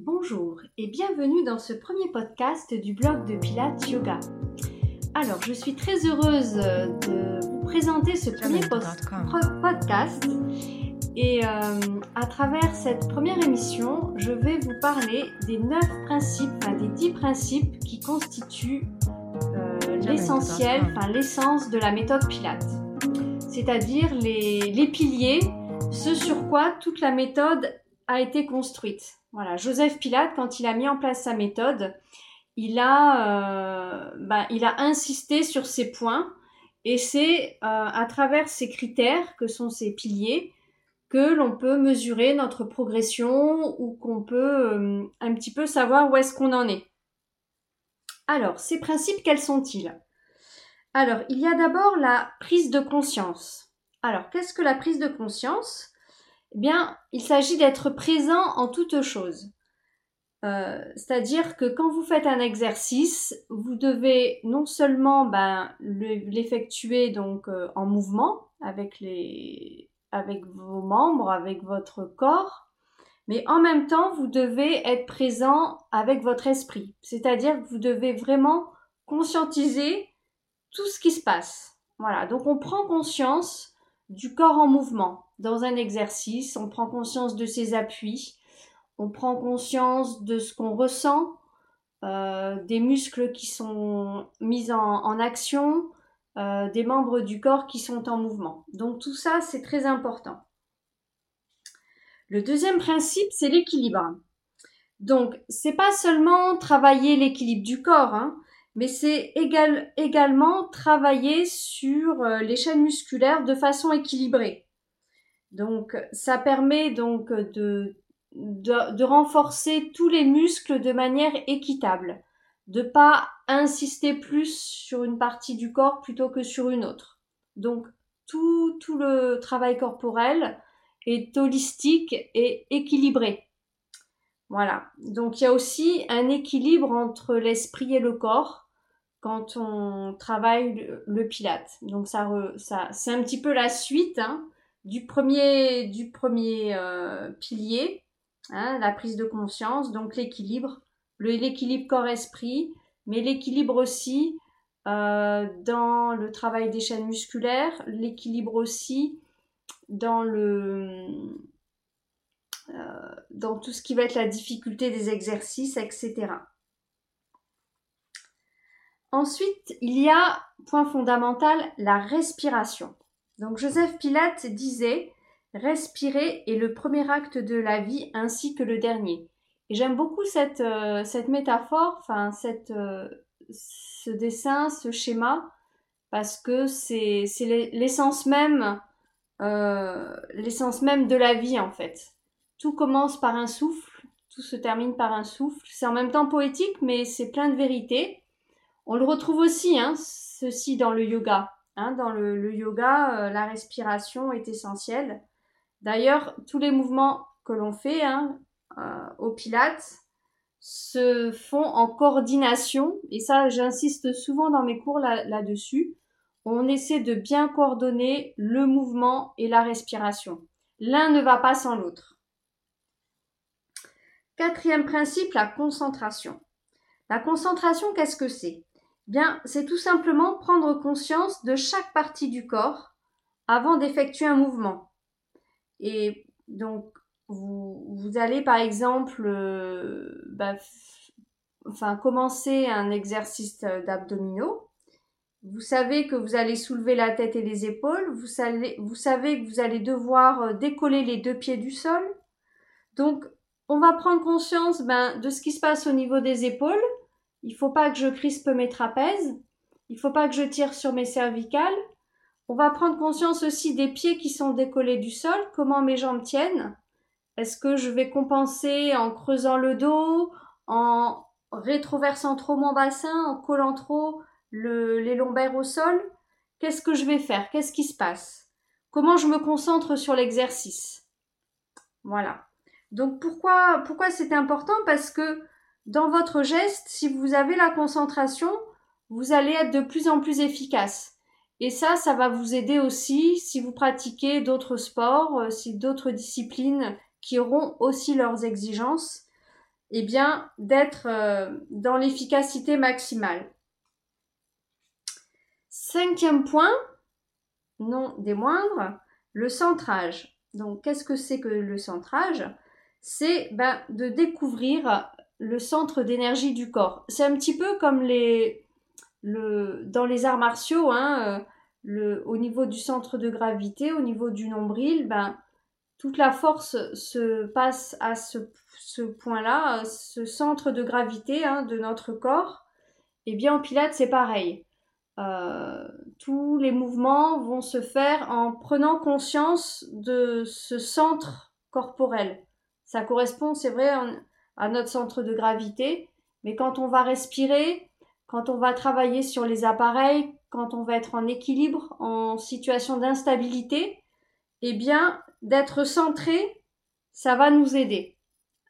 Bonjour et bienvenue dans ce premier podcast du blog de Pilates Yoga. Alors, je suis très heureuse de vous présenter ce premier podcast et euh, à travers cette première émission, je vais vous parler des neuf principes, enfin des dix principes qui constituent euh, l'essentiel, enfin l'essence de la méthode Pilates. C'est-à-dire les, les piliers, ce sur quoi toute la méthode a été construite. Voilà, Joseph Pilate, quand il a mis en place sa méthode, il a, euh, a insisté sur ces points et c'est euh, à travers ces critères que sont ces piliers que l'on peut mesurer notre progression ou qu'on peut euh, un petit peu savoir où est-ce qu'on en est. Alors, ces principes, quels sont-ils? Alors, il y a d'abord la prise de conscience. Alors, qu'est-ce que la prise de conscience? Eh bien, il s'agit d'être présent en toutes choses. Euh, c'est-à-dire que quand vous faites un exercice, vous devez non seulement ben, l'effectuer donc euh, en mouvement avec les avec vos membres, avec votre corps, mais en même temps vous devez être présent avec votre esprit. C'est-à-dire que vous devez vraiment conscientiser tout ce qui se passe. Voilà, donc on prend conscience du corps en mouvement dans un exercice, on prend conscience de ses appuis, on prend conscience de ce qu'on ressent, euh, des muscles qui sont mis en, action, euh, des membres du corps qui sont en mouvement. Donc tout ça, c'est très important. Le deuxième principe, c'est l'équilibre. Donc, c'est pas seulement travailler l'équilibre du corps, hein, mais c'est également travailler sur euh, les chaînes musculaires de façon équilibrée. Donc, ça permet donc de, de, renforcer tous les muscles de manière équitable, de pas insister plus sur une partie du corps plutôt que sur une autre. Donc, tout, tout le travail corporel est holistique et équilibré. Voilà. Donc, il y a aussi un équilibre entre l'esprit et le corps quand on travaille le, pilate. Donc, ça, ça c'est un petit peu la suite. Hein du premier, du premier euh, pilier, hein, la prise de conscience, donc l'équilibre, l'équilibre corps-esprit, mais l'équilibre aussi euh, dans le travail des chaînes musculaires, l'équilibre aussi dans le dans tout ce qui va être la difficulté des exercices, etc. Ensuite, il y a, point fondamental, la respiration. Donc Joseph Pilate disait Respirer est le premier acte de la vie ainsi que le dernier. Et j'aime beaucoup cette, euh, cette métaphore, enfin cette, euh, ce dessin, ce schéma, parce que c'est l'essence même, euh, l'essence même de la vie en fait. Tout commence par un souffle, tout se termine par un souffle. C'est en même temps poétique, mais c'est plein de vérité. On le retrouve aussi, hein, ceci dans le yoga. Hein, dans le, yoga, euh, la respiration est essentielle. D'ailleurs, tous les mouvements que l'on fait hein, euh, au Pilates se font en coordination. Et ça, j'insiste souvent dans mes cours là-dessus. On essaie de bien coordonner le mouvement et la respiration. L'un ne va pas sans l'autre. Quatrième principe, la concentration. La concentration, qu'est-ce que c'est? Bien, c'est tout simplement prendre conscience de chaque partie du corps avant d'effectuer un mouvement. Et donc, vous, allez par exemple euh, bah, enfin, commencer un exercice d'abdominaux. Vous savez que vous allez soulever la tête et les épaules. Vous savez, vous savez que vous allez devoir euh, décoller les deux pieds du sol. Donc, on va prendre conscience ben, de ce qui se passe au niveau des épaules il faut pas que je crispe mes trapèzes. Il faut pas que je tire sur mes cervicales. On va prendre conscience aussi des pieds qui sont décollés du sol, comment mes jambes tiennent. Est-ce que je vais compenser en creusant le dos, en rétroversant trop mon bassin, en collant trop les lombaires au sol? Qu'est-ce que je vais faire? Qu'est-ce qui se passe? Comment je me concentre sur l'exercice? Voilà. Donc pourquoi c'est important? Parce que dans votre geste, si vous avez la concentration, vous allez être de plus en plus efficace. Et ça, ça va vous aider aussi si vous pratiquez d'autres sports, euh, si d'autres disciplines qui auront aussi leurs exigences. eh bien, d'être euh, dans l'efficacité maximale. Cinquième point, non des moindres, le centrage. Donc, qu'est-ce que c'est que le centrage? C'est ben, de découvrir le centre d'énergie du corps. C'est un petit peu comme les, le, dans les arts martiaux, hein, euh, au niveau du centre de gravité, au niveau du nombril, ben, toute la force se passe à ce, point-là, ce centre de gravité hein, de notre corps. Et eh bien en Pilates, c'est pareil. Euh, tous les mouvements vont se faire en prenant conscience de ce centre corporel. Ça correspond, c'est vrai, à notre centre de gravité, mais quand on va respirer, quand on va travailler sur les appareils, quand on va être en équilibre, en situation d'instabilité, eh bien, d'être centré, ça va nous aider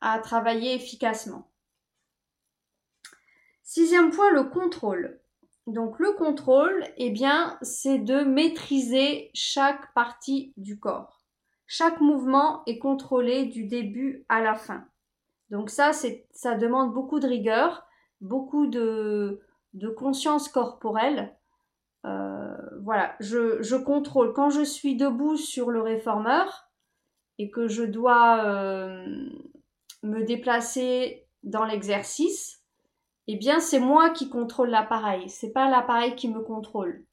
à travailler efficacement. Sixième point, le contrôle. Donc le contrôle, eh bien, c'est de maîtriser chaque partie du corps. Chaque mouvement est contrôlé du début à la fin. Donc ça, ça demande beaucoup de rigueur, beaucoup de, conscience corporelle. Euh, voilà, je, je, contrôle. Quand je suis debout sur le réformeur et que je dois euh, me déplacer dans l'exercice, eh bien c'est moi qui contrôle l'appareil, c'est pas l'appareil qui me contrôle.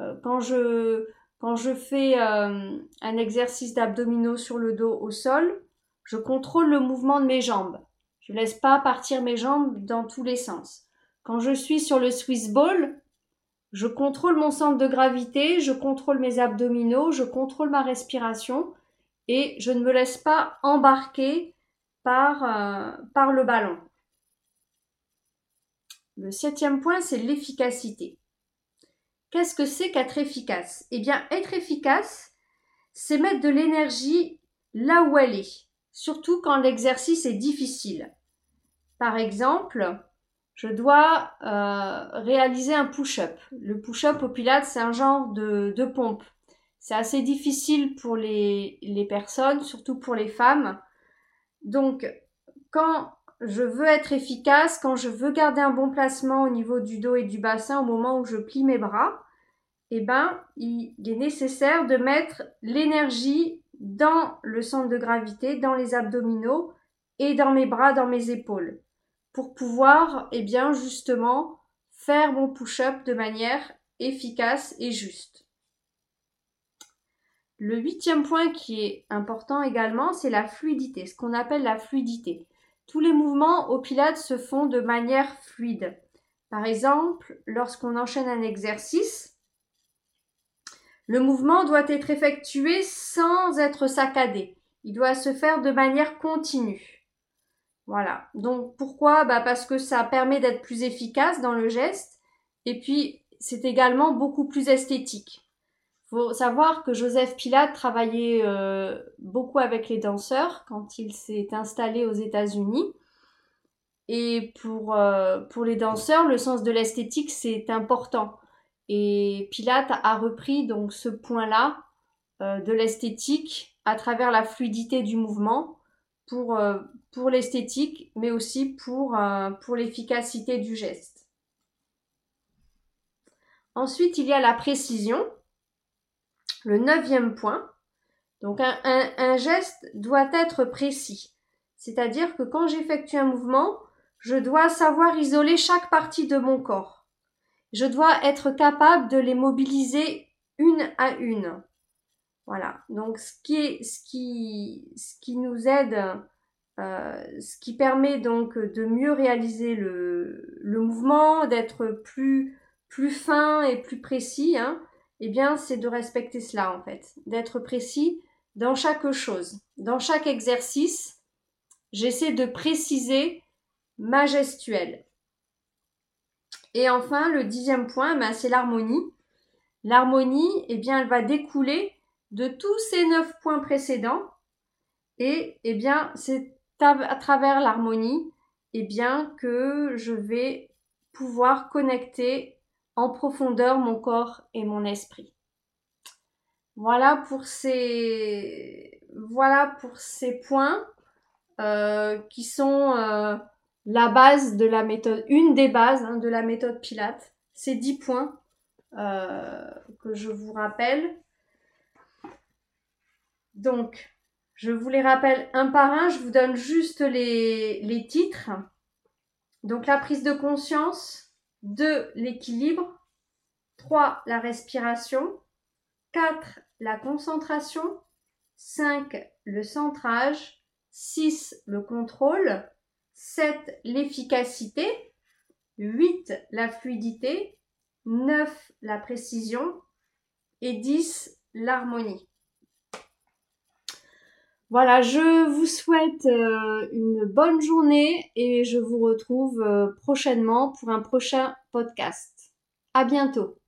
Euh, quand je quand je fais un exercice d'abdominaux sur le dos au sol, je contrôle le mouvement de mes jambes. Je laisse pas partir mes jambes dans tous les sens. Quand je suis sur le Swiss ball, je contrôle mon centre de gravité, je contrôle mes abdominaux, je contrôle ma respiration et je ne me laisse pas embarquer par, euh, par le ballon. Le septième point, c'est l'efficacité. Qu'est-ce que c'est qu'être efficace? Eh bien, être efficace, c'est mettre de l'énergie là où elle est, surtout quand l'exercice est difficile. Par exemple, je dois euh, réaliser un push-up. Le push-up au Pilates, c'est un genre de, de pompe. C'est assez difficile pour les, les, personnes, surtout pour les femmes. Donc, quand je veux être efficace, quand je veux garder un bon placement au niveau du dos et du bassin au moment où je plie mes bras, eh ben, il est nécessaire de mettre l'énergie dans le centre de gravité, dans les abdominaux et dans mes bras, dans mes épaules pour pouvoir, eh bien, justement, faire mon push-up de manière efficace et juste. Le huitième point qui est important également, c'est la fluidité, ce qu'on appelle la fluidité. Tous les mouvements au Pilates se font de manière fluide. Par exemple, lorsqu'on enchaîne un exercice, le mouvement doit être effectué sans être saccadé. Il doit se faire de manière continue. Voilà. Donc pourquoi? Bah Parce que ça permet d'être plus efficace dans le geste et puis c'est également beaucoup plus esthétique. Faut savoir que Joseph Pilate travaillait euh, beaucoup avec les danseurs quand il s'est installé aux États-Unis. Et pour, euh, pour les danseurs, le sens de l'esthétique, c'est important. Et Pilate a repris donc ce point-là euh, de l'esthétique à travers la fluidité du mouvement pour, pour l'esthétique, mais aussi pour, pour l'efficacité du geste. Ensuite, il y a la précision, le neuvième point. Donc un, geste doit être précis, c'est-à-dire que quand j'effectue un mouvement, je dois savoir isoler chaque partie de mon corps. Je dois être capable de les mobiliser une à une. Voilà. Donc ce qui, ce qui, ce qui nous aide euh, ce qui permet donc de mieux réaliser le, mouvement, d'être plus, plus fin et plus précis, hein, eh bien, c'est de respecter cela en fait, d'être précis dans chaque chose, dans chaque exercice. J'essaie de préciser ma gestuelle. Et enfin, le dixième point, ben, c'est l'harmonie. L'harmonie, eh bien, elle va découler de tous ces neuf points précédents. Et eh bien, c'est à travers l'harmonie, eh bien que je vais pouvoir connecter en profondeur mon corps et mon esprit. Voilà pour ces, voilà pour ces points. euh, qui sont euh, la base de la méthode, une des bases hein, de la méthode Pilate. Ces 10 points que je vous rappelle. Donc, je vous les rappelle un par un, je vous donne juste les, les titres. Donc la prise de conscience, 2. l'équilibre, 3. la respiration, 4. la concentration, 5. le centrage, 6. le contrôle, 7. l'efficacité, 8. la fluidité, 9. la précision et 10. l'harmonie. Voilà, je vous souhaite euh, une bonne journée et je vous retrouve euh, prochainement pour un prochain podcast. À bientôt.